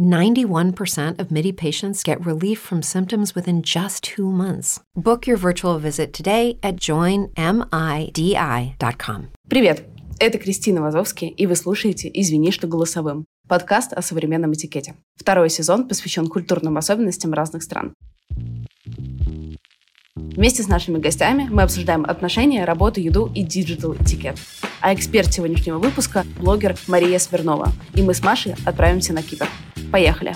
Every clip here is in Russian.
91% of Midi patients get relief from symptoms within just two months. Book your virtual visit today at joinmidi.com. Привет! Это Кристина Вазовский, и вы слушаете «Извини, что голосовым» – подкаст о современном этикете. Второй сезон посвящен культурным особенностям разных стран. Вместе с нашими гостями мы обсуждаем отношения, работу, еду и digital этикет. А эксперт сегодняшнего выпуска – блогер Мария Свернова. И мы с Машей отправимся на Кипр. Поехали!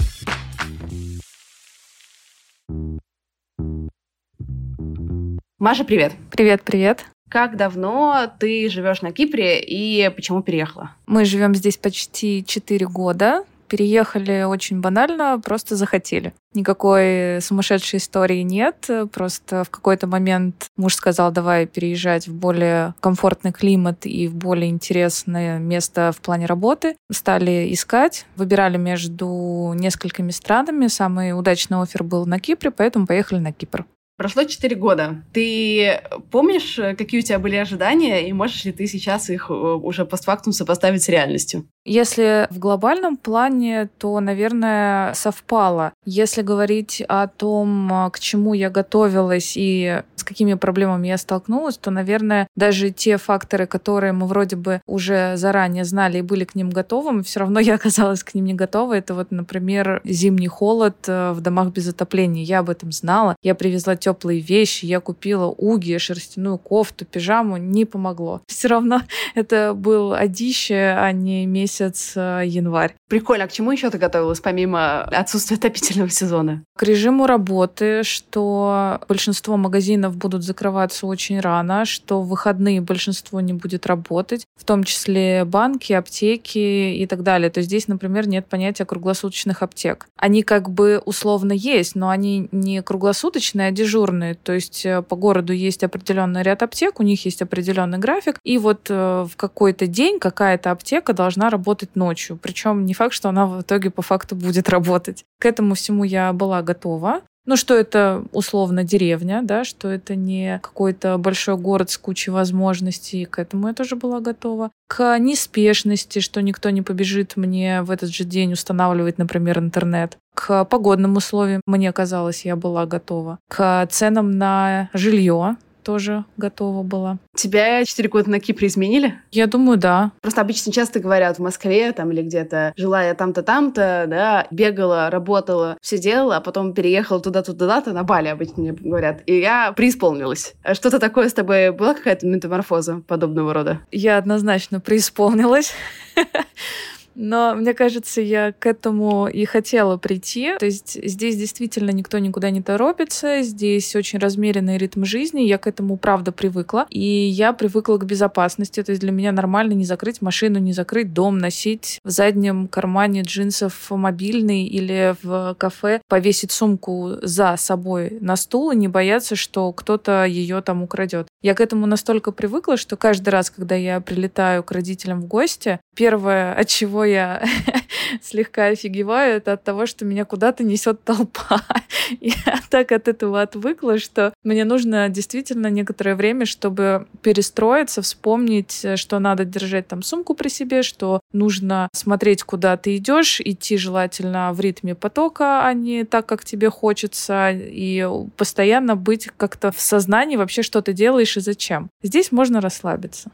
Маша, привет! Привет, привет. Как давно ты живешь на Кипре и почему переехала? Мы живем здесь почти 4 года. Переехали очень банально, просто захотели. Никакой сумасшедшей истории нет. Просто в какой-то момент муж сказал, давай переезжать в более комфортный климат и в более интересное место в плане работы. Стали искать, выбирали между несколькими странами. Самый удачный офер был на Кипре, поэтому поехали на Кипр. Прошло 4 года. Ты помнишь, какие у тебя были ожидания, и можешь ли ты сейчас их э, уже постфактум сопоставить с реальностью? Если в глобальном плане, то, наверное, совпало. Если говорить о том, к чему я готовилась и с какими проблемами я столкнулась, то, наверное, даже те факторы, которые мы вроде бы уже заранее знали и были к ним готовы, все равно я оказалась к ним не готова. Это вот, например, зимний холод э, в домах без отопления. Я об этом знала. Я привезла теплые вещи, я купила уги, шерстяную кофту, пижаму. Не помогло. Все равно это был одище, а не месяц э, январь. Прикольно. А к чему еще ты готовилась, помимо отсутствия отопительного сезона? К режиму работы, что большинство магазинов будут закрываться очень рано, что в выходные большинство не будет работать, в том числе банки, аптеки и так далее. То есть здесь, например, нет понятия круглосуточных аптек. Они как бы условно есть, но они не круглосуточные, а дежурные. То есть э, по городу есть определенный ряд аптек, у них есть определенный график, и вот э, в какой-то день какая-то аптека должна работать ночью. Причем не факт, что она в итоге по факту будет работать. К этому всему я была готова. Ну, что это условно деревня, да, что это не какой-то большой город с кучей возможностей. К этому я тоже была готова. К неспешности, что никто не побежит мне в этот же день устанавливать, например, интернет. К погодным условиям, мне казалось, я была готова. К ценам на жилье, тоже готова была. Тебя четыре года на Кипре изменили? Я думаю, да. Просто обычно часто говорят в Москве там или где-то, жила я там-то, там-то, да, бегала, работала, все делала, а потом переехала туда-то, туда-то, на Бали обычно мне говорят. И я преисполнилась. А что-то такое с тобой была какая-то метаморфоза подобного рода? Я однозначно преисполнилась. Но мне кажется, я к этому и хотела прийти. То есть здесь действительно никто никуда не торопится, здесь очень размеренный ритм жизни, я к этому правда привыкла. И я привыкла к безопасности. То есть для меня нормально не закрыть машину, не закрыть дом, носить в заднем кармане джинсов мобильный или в кафе повесить сумку за собой на стул и не бояться, что кто-то ее там украдет. Я к этому настолько привыкла, что каждый раз, когда я прилетаю к родителям в гости, первое, от чего я слегка офигеваю, это от того, что меня куда-то несет толпа. Я так от этого отвыкла, что мне нужно действительно некоторое время, чтобы перестроиться, вспомнить, что надо держать там сумку при себе, что нужно смотреть, куда ты идешь, идти желательно в ритме потока, а не так, как тебе хочется, и постоянно быть как-то в сознании вообще, что ты делаешь и зачем. Здесь можно расслабиться.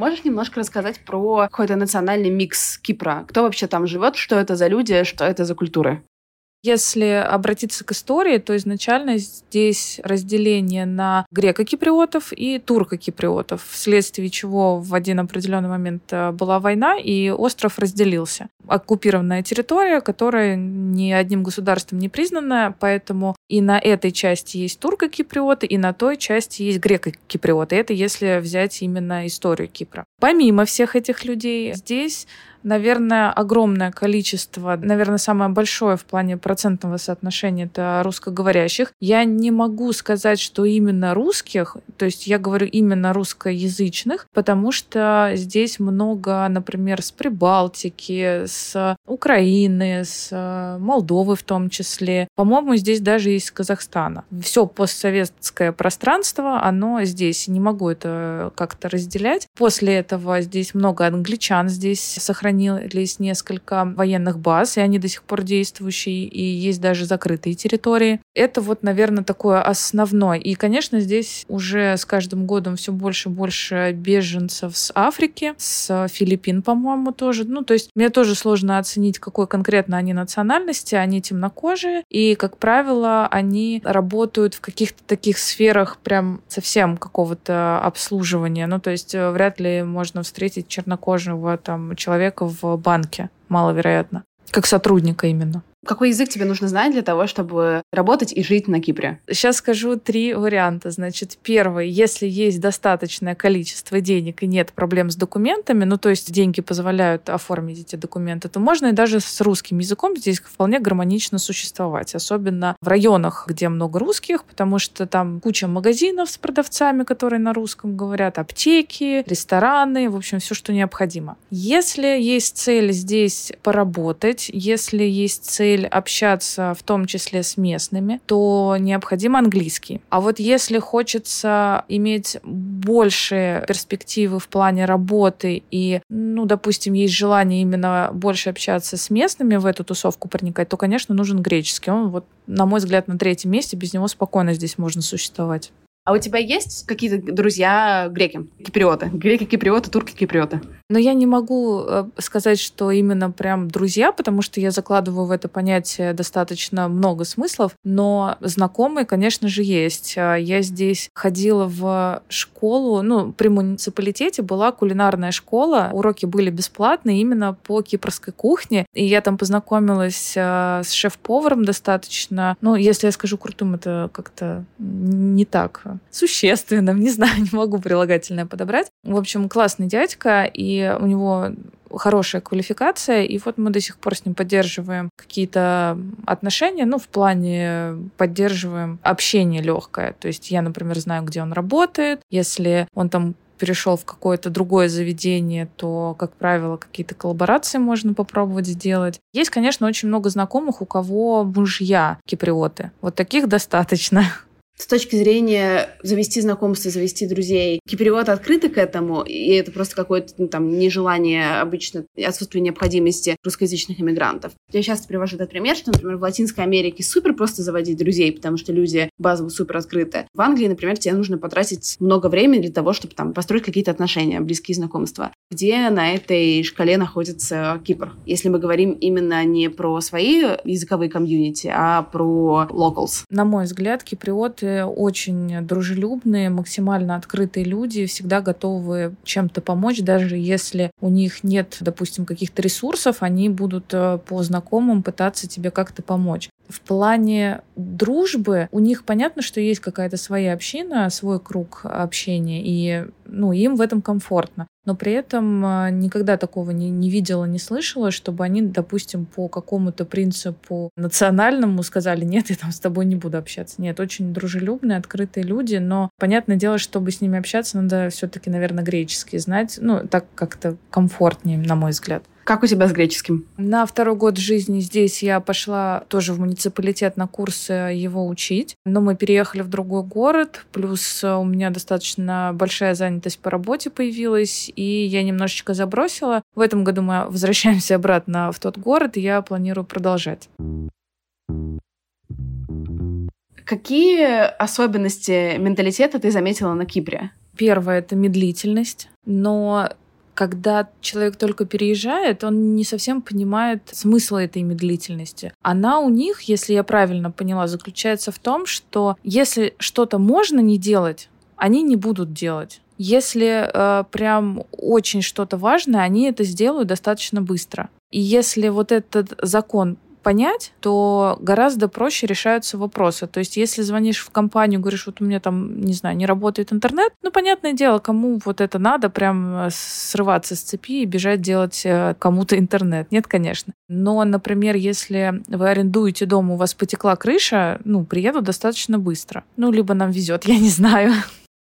Можешь немножко рассказать про какой-то национальный микс Кипра? Кто вообще там живет? Что это за люди? Что это за культуры? Если обратиться к истории, то изначально здесь разделение на греко-киприотов и турко-киприотов, вследствие чего в один определенный момент э, была война, и остров разделился. Оккупированная территория, которая ни одним государством не признана, поэтому и на этой части есть турко-киприоты, и на той части есть греко-киприоты. Это если взять именно историю Кипра. Помимо всех этих людей, здесь Наверное, огромное количество, наверное, самое большое в плане процентного соотношения это русскоговорящих. Я не могу сказать, что именно русских, то есть я говорю именно русскоязычных, потому что здесь много, например, с Прибалтики, с Украины, с Молдовы в том числе. По-моему, здесь даже с Казахстана. Все постсоветское пространство, оно здесь. Не могу это как-то разделять. После этого здесь много англичан здесь сохраняется сохранились несколько военных баз, и они до сих пор действующие, и есть даже закрытые территории. Это вот, наверное, такое основное. И, конечно, здесь уже с каждым годом все больше и больше беженцев с Африки, с Филиппин, по-моему, тоже. Ну, то есть мне тоже сложно оценить, какой конкретно они национальности. Они темнокожие, и, как правило, они работают в каких-то таких сферах прям совсем какого-то обслуживания. Ну, то есть э, вряд ли можно встретить чернокожего там человека человека в банке, маловероятно. Как сотрудника именно. Какой язык тебе нужно знать для того, чтобы работать и жить на Кипре? Сейчас скажу три варианта. Значит, первый, если есть достаточное количество денег и нет проблем с документами, ну то есть деньги позволяют оформить эти документы, то можно и даже с русским языком здесь вполне гармонично существовать. Особенно в районах, где много русских, потому что там куча магазинов с продавцами, которые на русском говорят, аптеки, рестораны, в общем, все, что необходимо. Если есть цель здесь поработать, если есть цель цель общаться в том числе с местными, то необходим английский. А вот если хочется иметь больше перспективы в плане работы и, ну, допустим, есть желание именно больше общаться с местными в эту тусовку проникать, то, конечно, нужен греческий. Он вот, на мой взгляд, на третьем месте, без него спокойно здесь можно существовать. А у тебя есть какие-то друзья греки, киприоты? Греки, киприоты, турки, киприоты? Но я не могу э, сказать, что именно прям друзья, потому что я закладываю в это понятие достаточно много смыслов, но знакомые, конечно же, есть. А я здесь ходила в школу, ну, при муниципалитете была кулинарная школа, уроки были бесплатные именно по кипрской кухне, и я там познакомилась э, с шеф-поваром достаточно, ну, если я скажу крутым, это как-то не так существенным, не знаю, не могу прилагательное подобрать. В общем, классный дядька, и у него хорошая квалификация, и вот мы до сих пор с ним поддерживаем какие-то отношения, ну, в плане поддерживаем общение легкое. То есть я, например, знаю, где он работает, если он там перешел в какое-то другое заведение, то, как правило, какие-то коллаборации можно попробовать сделать. Есть, конечно, очень много знакомых, у кого мужья киприоты. Вот таких достаточно с точки зрения завести знакомства, завести друзей, киприоты открыты к этому, и это просто какое-то ну, там нежелание обычно, отсутствие необходимости русскоязычных иммигрантов. Я часто привожу этот пример, что, например, в Латинской Америке супер просто заводить друзей, потому что люди базово супер открыты. В Англии, например, тебе нужно потратить много времени для того, чтобы там построить какие-то отношения, близкие знакомства. Где на этой шкале находится Кипр? Если мы говорим именно не про свои языковые комьюнити, а про locals. На мой взгляд, киприоты очень дружелюбные, максимально открытые люди, всегда готовы чем-то помочь, даже если у них нет, допустим, каких-то ресурсов, они будут э, по знакомым пытаться тебе как-то помочь. В плане дружбы у них понятно, что есть какая-то своя община, свой круг общения, и ну, им в этом комфортно. Но при этом а, никогда такого не, не видела, не слышала, чтобы они, допустим, по какому-то принципу национальному сказали, нет, я там с тобой не буду общаться. Нет, очень дружелюбные, открытые люди, но понятное дело, чтобы с ними общаться, надо все-таки, наверное, греческий знать, ну, так как-то комфортнее, на мой взгляд. Как у тебя с греческим? На второй год жизни здесь я пошла тоже в муниципалитет на курсы его учить. Но мы переехали в другой город, плюс у меня достаточно большая занятость по работе появилась, и я немножечко забросила. В этом году мы возвращаемся обратно в тот город, и я планирую продолжать. Какие особенности менталитета ты заметила на Кипре? Первое — это медлительность, но когда человек только переезжает, он не совсем понимает смысл этой медлительности. Она у них, если я правильно поняла, заключается в том, что если что-то можно не делать, они не будут делать. Если э, прям очень что-то важное, они это сделают достаточно быстро. И если вот этот закон понять, то гораздо проще решаются вопросы. То есть, если звонишь в компанию, говоришь, вот у меня там, не знаю, не работает интернет, ну, понятное дело, кому вот это надо, прям э, срываться с цепи и бежать делать э, кому-то интернет. Нет, конечно. Но, например, если вы арендуете дом, у вас потекла крыша, ну, приеду достаточно быстро. Ну, либо нам везет, я не знаю.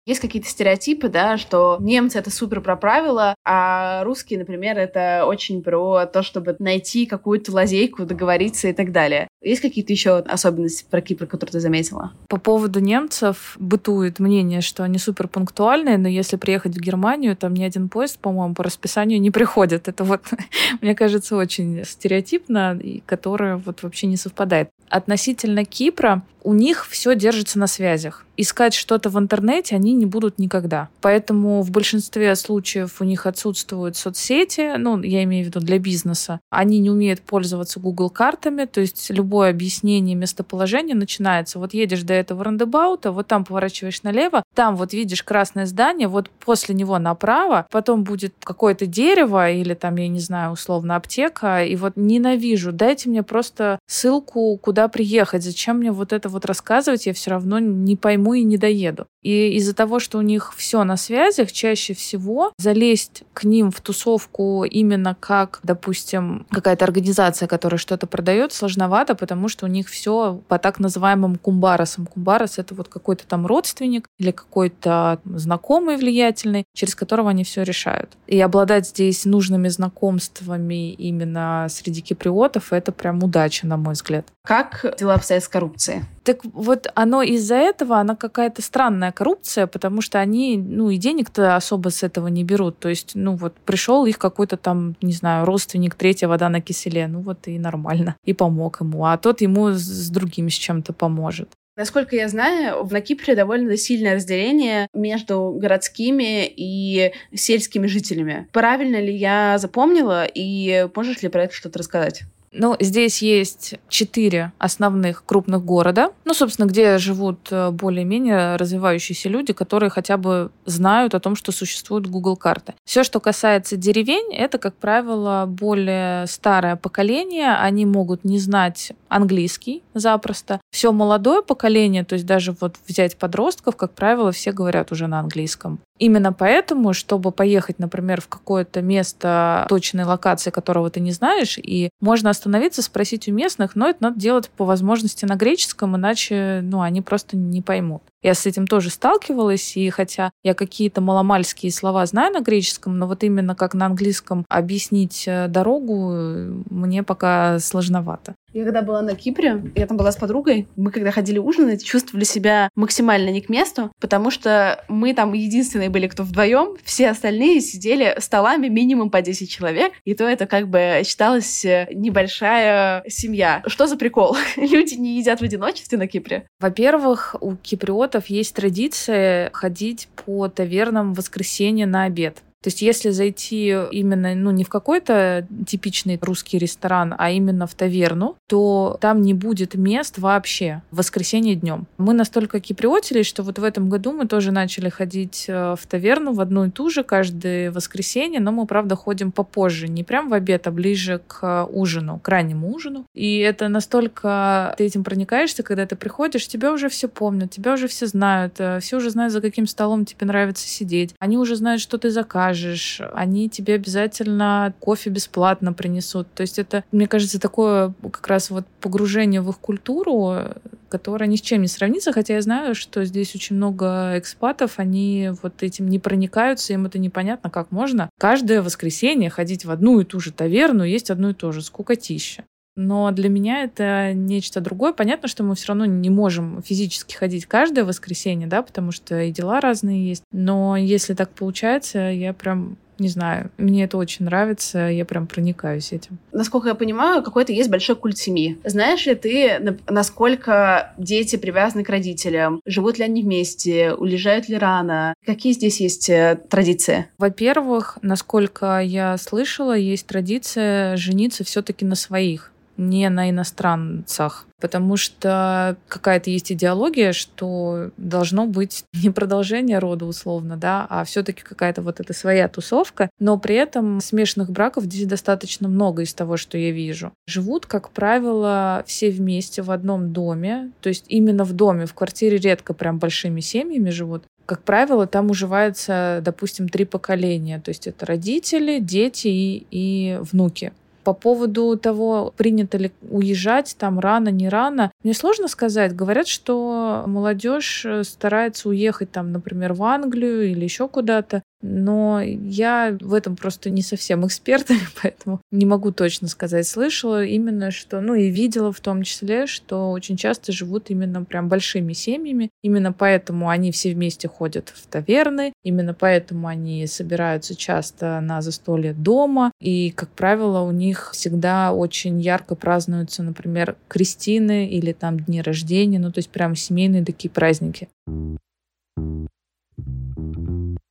Есть какие-то стереотипы, да, что немцы это супер про правила, а русские, например, это очень про то, чтобы найти какую-то лазейку, договориться и так далее. Есть какие-то еще особенности про Кипр, которые ты заметила? По поводу немцев бытует мнение, что они супер пунктуальные, но если приехать в Германию, там ни один поезд, по-моему, по расписанию не приходит. Это вот, мне кажется, очень стереотипно, и которое вот вообще не совпадает. Относительно Кипра, у них все держится на связях. Искать что-то в интернете они не будут никогда. Поэтому в большинстве случаев у них отсутствуют соцсети, ну, я имею в виду для бизнеса. Они не умеют пользоваться Google картами, то есть любое объяснение местоположения начинается. Вот едешь до этого рандебаута, вот там поворачиваешь налево, там вот видишь красное здание, вот после него направо, потом будет какое-то дерево или там, я не знаю, условно аптека, и вот ненавижу, дайте мне просто ссылку, куда приехать, зачем мне вот это вот рассказывать, я все равно не пойму и не доеду. И из-за того, что у них все на связях, чаще всего залезть к ним в тусовку именно как, допустим, какая-то организация, которая что-то продает, сложновато, потому что у них все по так называемым кумбарасам. Кумбарас — это вот какой-то там родственник или какой-то знакомый влиятельный, через которого они все решают. И обладать здесь нужными знакомствами именно среди киприотов — это прям удача, на мой взгляд. Как дела обстоят с коррупцией? Так вот, оно из-за этого, она какая-то странная коррупция, потому что они, ну, и денег-то особо с этого не берут. То есть, ну, вот пришел их какой-то там, не знаю, родственник, третья вода на киселе, ну, вот и нормально. И помог ему. А тот ему с другим с чем-то поможет. Насколько я знаю, на Кипре довольно сильное разделение между городскими и сельскими жителями. Правильно ли я запомнила, и можешь ли про это что-то рассказать? Ну, здесь есть четыре основных крупных города, ну, собственно, где живут э, более-менее развивающиеся люди, которые хотя бы знают о том, что существуют Google карты. Все, что касается деревень, это, как правило, более старое поколение. Они могут не знать английский запросто. Все молодое поколение, то есть даже вот взять подростков, как правило, все говорят уже на английском. Именно поэтому, чтобы поехать, например, в какое-то место точной локации, которого ты не знаешь, и можно остановиться, спросить у местных, но это надо делать по возможности на греческом, иначе ну, они просто не поймут. Я с этим тоже сталкивалась, и хотя я какие-то маломальские слова знаю на греческом, но вот именно как на английском объяснить э, дорогу э, мне пока сложновато. Я когда была на Кипре, я там была с подругой, мы когда ходили ужинать, чувствовали себя максимально не к месту, потому что мы там единственные были, кто вдвоем, все остальные сидели столами минимум по 10 человек, и то это как бы считалось э, небольшая семья. Что за прикол? Люди не едят в одиночестве на Кипре? Во-первых, у киприотов есть традиция ходить по тавернам в воскресенье на обед. То есть если зайти именно, ну, не в какой-то типичный русский ресторан, а именно в таверну, то там не будет мест вообще в воскресенье днем. Мы настолько киприотились, что вот в этом году мы тоже начали ходить э, в таверну в одну и ту же каждое воскресенье, но мы, правда, ходим попозже, не прям в обед, а ближе к ужину, к раннему ужину. И это настолько ты этим проникаешься, когда ты приходишь, тебя уже все помнят, тебя уже все знают, э, все уже знают, за каким столом тебе нравится сидеть, они уже знают, что ты закажешь, скажешь, они тебе обязательно кофе бесплатно принесут. То есть это, мне кажется, такое как раз вот погружение в их культуру, которое ни с чем не сравнится, хотя я знаю, что здесь очень много экспатов, они вот этим не проникаются, им это непонятно, как можно каждое воскресенье ходить в одну и ту же таверну, есть одно и то же, скукотища. Но для меня это нечто другое. Понятно, что мы все равно не можем физически ходить каждое воскресенье, да, потому что и дела разные есть. Но если так получается, я прям не знаю, мне это очень нравится, я прям проникаюсь этим. Насколько я понимаю, какой-то есть большой культ семьи. Знаешь ли ты, насколько дети привязаны к родителям? Живут ли они вместе? Уезжают ли рано? Какие здесь есть э, традиции? Во-первых, насколько я слышала, есть традиция жениться все-таки на своих не на иностранцах, потому что какая-то есть идеология, что должно быть не продолжение рода условно, да, а все-таки какая-то вот эта своя тусовка, но при этом смешанных браков здесь достаточно много из того, что я вижу. Живут, как правило, все вместе в одном доме, то есть именно в доме, в квартире редко прям большими семьями живут, как правило, там уживается, допустим, три поколения. То есть это родители, дети и, и внуки. По поводу того, принято ли уезжать там рано, не рано, мне сложно сказать. Говорят, что молодежь э, старается уехать там, например, в Англию или еще куда-то. Но я в этом просто не совсем эксперт, поэтому не могу точно сказать. Слышала именно, что, ну и видела в том числе, что очень часто живут именно прям большими семьями. Именно поэтому они все вместе ходят в таверны, именно поэтому они собираются часто на застолье дома. И, как правило, у них всегда очень ярко празднуются, например, крестины или там дни рождения, ну то есть прям семейные такие праздники.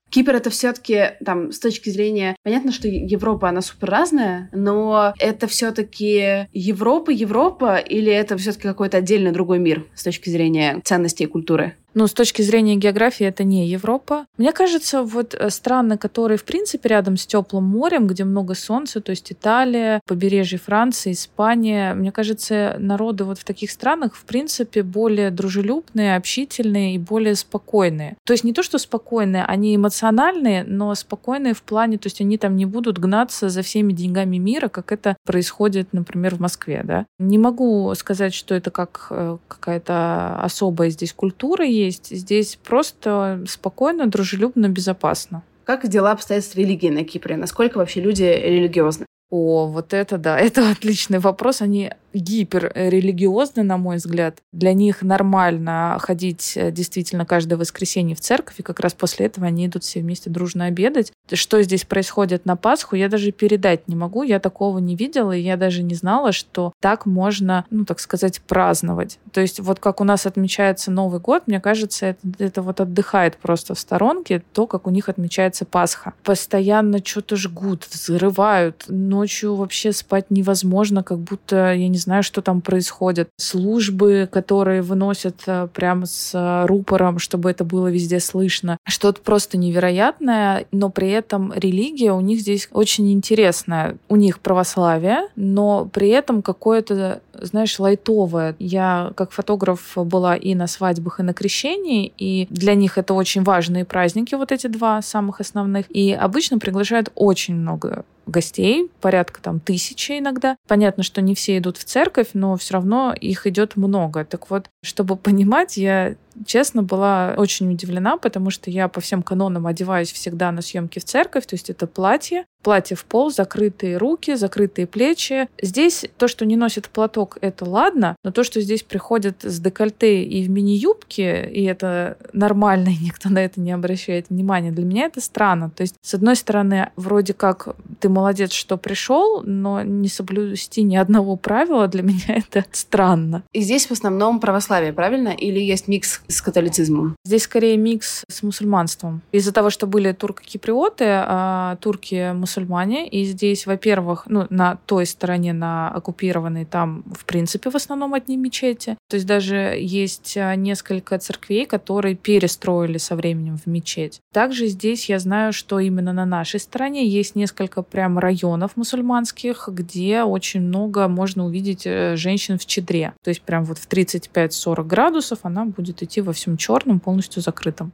Кипр это все-таки там с точки зрения, понятно, что Европа она супер разная, но это все-таки Европа, Европа или это все-таки какой-то отдельный другой мир с точки зрения ценностей и культуры? Ну, с точки зрения географии, это не Европа. Мне кажется, вот э, страны, которые, в принципе, рядом с теплым морем, где много солнца, то есть Италия, побережье Франции, Испания, мне кажется, народы вот в таких странах, в принципе, более дружелюбные, общительные и более спокойные. То есть не то, что спокойные, они эмоциональные, но спокойные в плане, то есть они там не будут гнаться за всеми деньгами мира, как это происходит, например, в Москве, да. Не могу сказать, что это как э, какая-то особая здесь культура есть, есть. Здесь просто спокойно, дружелюбно, безопасно. Как дела обстоят с религией на Кипре? Насколько вообще люди религиозны? О, вот это да, это отличный вопрос. Они гиперрелигиозны, на мой взгляд. Для них нормально ходить э, действительно каждое воскресенье в церковь, и как раз после этого они идут все вместе дружно обедать. Что здесь происходит на Пасху, я даже передать не могу. Я такого не видела, и я даже не знала, что так можно, ну, так сказать, праздновать. То есть вот как у нас отмечается Новый год, мне кажется, это, это вот отдыхает просто в сторонке то, как у них отмечается Пасха. Постоянно что-то жгут, взрывают. Ночью вообще спать невозможно, как будто, я не знаю, что там происходит. Службы, которые выносят э, прямо с э, рупором, чтобы это было везде слышно. Что-то просто невероятное, но при этом религия у них здесь очень интересная. У них православие, но при этом какое-то, знаешь, лайтовое. Я как фотограф была и на свадьбах, и на крещении, и для них это очень важные праздники, вот эти два самых основных. И обычно приглашают очень много гостей, порядка там тысячи иногда. Понятно, что не все идут в церковь, но все равно их идет много. Так вот, чтобы понимать, я честно, была очень удивлена, потому что я по всем канонам одеваюсь всегда на съемки в церковь, то есть это платье, платье в пол, закрытые руки, закрытые плечи. Здесь то, что не носит платок, это ладно, но то, что здесь приходят с декольте и в мини-юбке, и это нормально, и никто на это не обращает внимания, для меня это странно. То есть, с одной стороны, вроде как ты молодец, что пришел, но не соблюсти ни одного правила, для меня это странно. И здесь в основном православие, правильно? Или есть микс с католицизмом? Здесь скорее микс с мусульманством. Из-за того, что были турко-киприоты, а турки мусульмане, и здесь, во-первых, ну, на той стороне, на оккупированной, там, в принципе, в основном одни мечети. То есть даже есть а, несколько церквей, которые перестроили со временем в мечеть. Также здесь я знаю, что именно на нашей стороне есть несколько прям районов мусульманских, где очень много можно увидеть э, женщин в чедре. То есть прям вот в 35-40 градусов она будет идти во всем черном, полностью закрытом.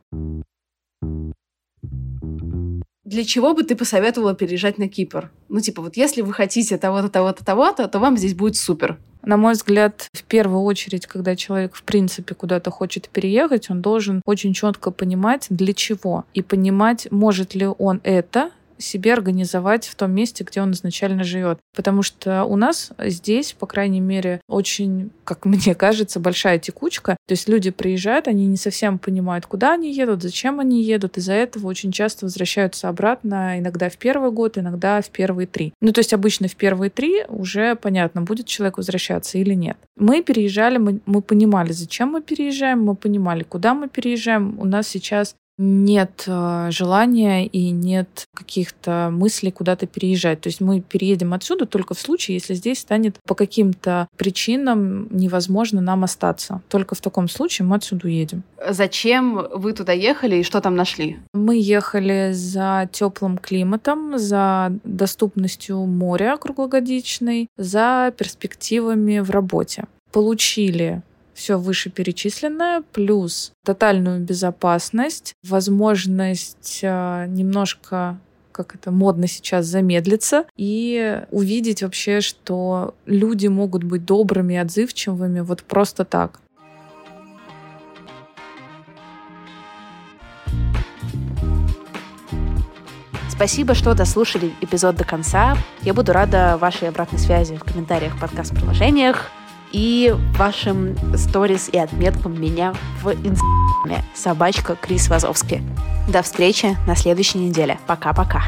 Для чего бы ты посоветовала переезжать на Кипр? Ну, типа, вот если вы хотите того-то, того-то, того-то, то вам здесь будет супер. На мой взгляд, в первую очередь, когда человек в принципе куда-то хочет переехать, он должен очень четко понимать, для чего, и понимать, может ли он это себе организовать в том месте, где он изначально живет. Потому что у нас здесь, по крайней мере, очень, как мне кажется, большая текучка. То есть люди приезжают, они не совсем понимают, куда они едут, зачем они едут. Из-за этого очень часто возвращаются обратно, иногда в первый год, иногда в первые три. Ну, то есть обычно в первые три уже понятно, будет человек возвращаться или нет. Мы переезжали, мы, мы понимали, зачем мы переезжаем, мы понимали, куда мы переезжаем. У нас сейчас нет э, желания и нет каких-то мыслей куда-то переезжать. То есть мы переедем отсюда только в случае, если здесь станет по каким-то причинам невозможно нам остаться. Только в таком случае мы отсюда уедем. Зачем вы туда ехали и что там нашли? Мы ехали за теплым климатом, за доступностью моря круглогодичной, за перспективами в работе. Получили все вышеперечисленное, плюс тотальную безопасность, возможность э, немножко как это модно сейчас замедлиться и увидеть вообще, что люди могут быть добрыми отзывчивыми вот просто так. Спасибо, что дослушали эпизод до конца. Я буду рада вашей обратной связи в комментариях подкаст-приложениях и вашим сторис и отметкам меня в инстаграме собачка Крис Вазовский. До встречи на следующей неделе. Пока-пока.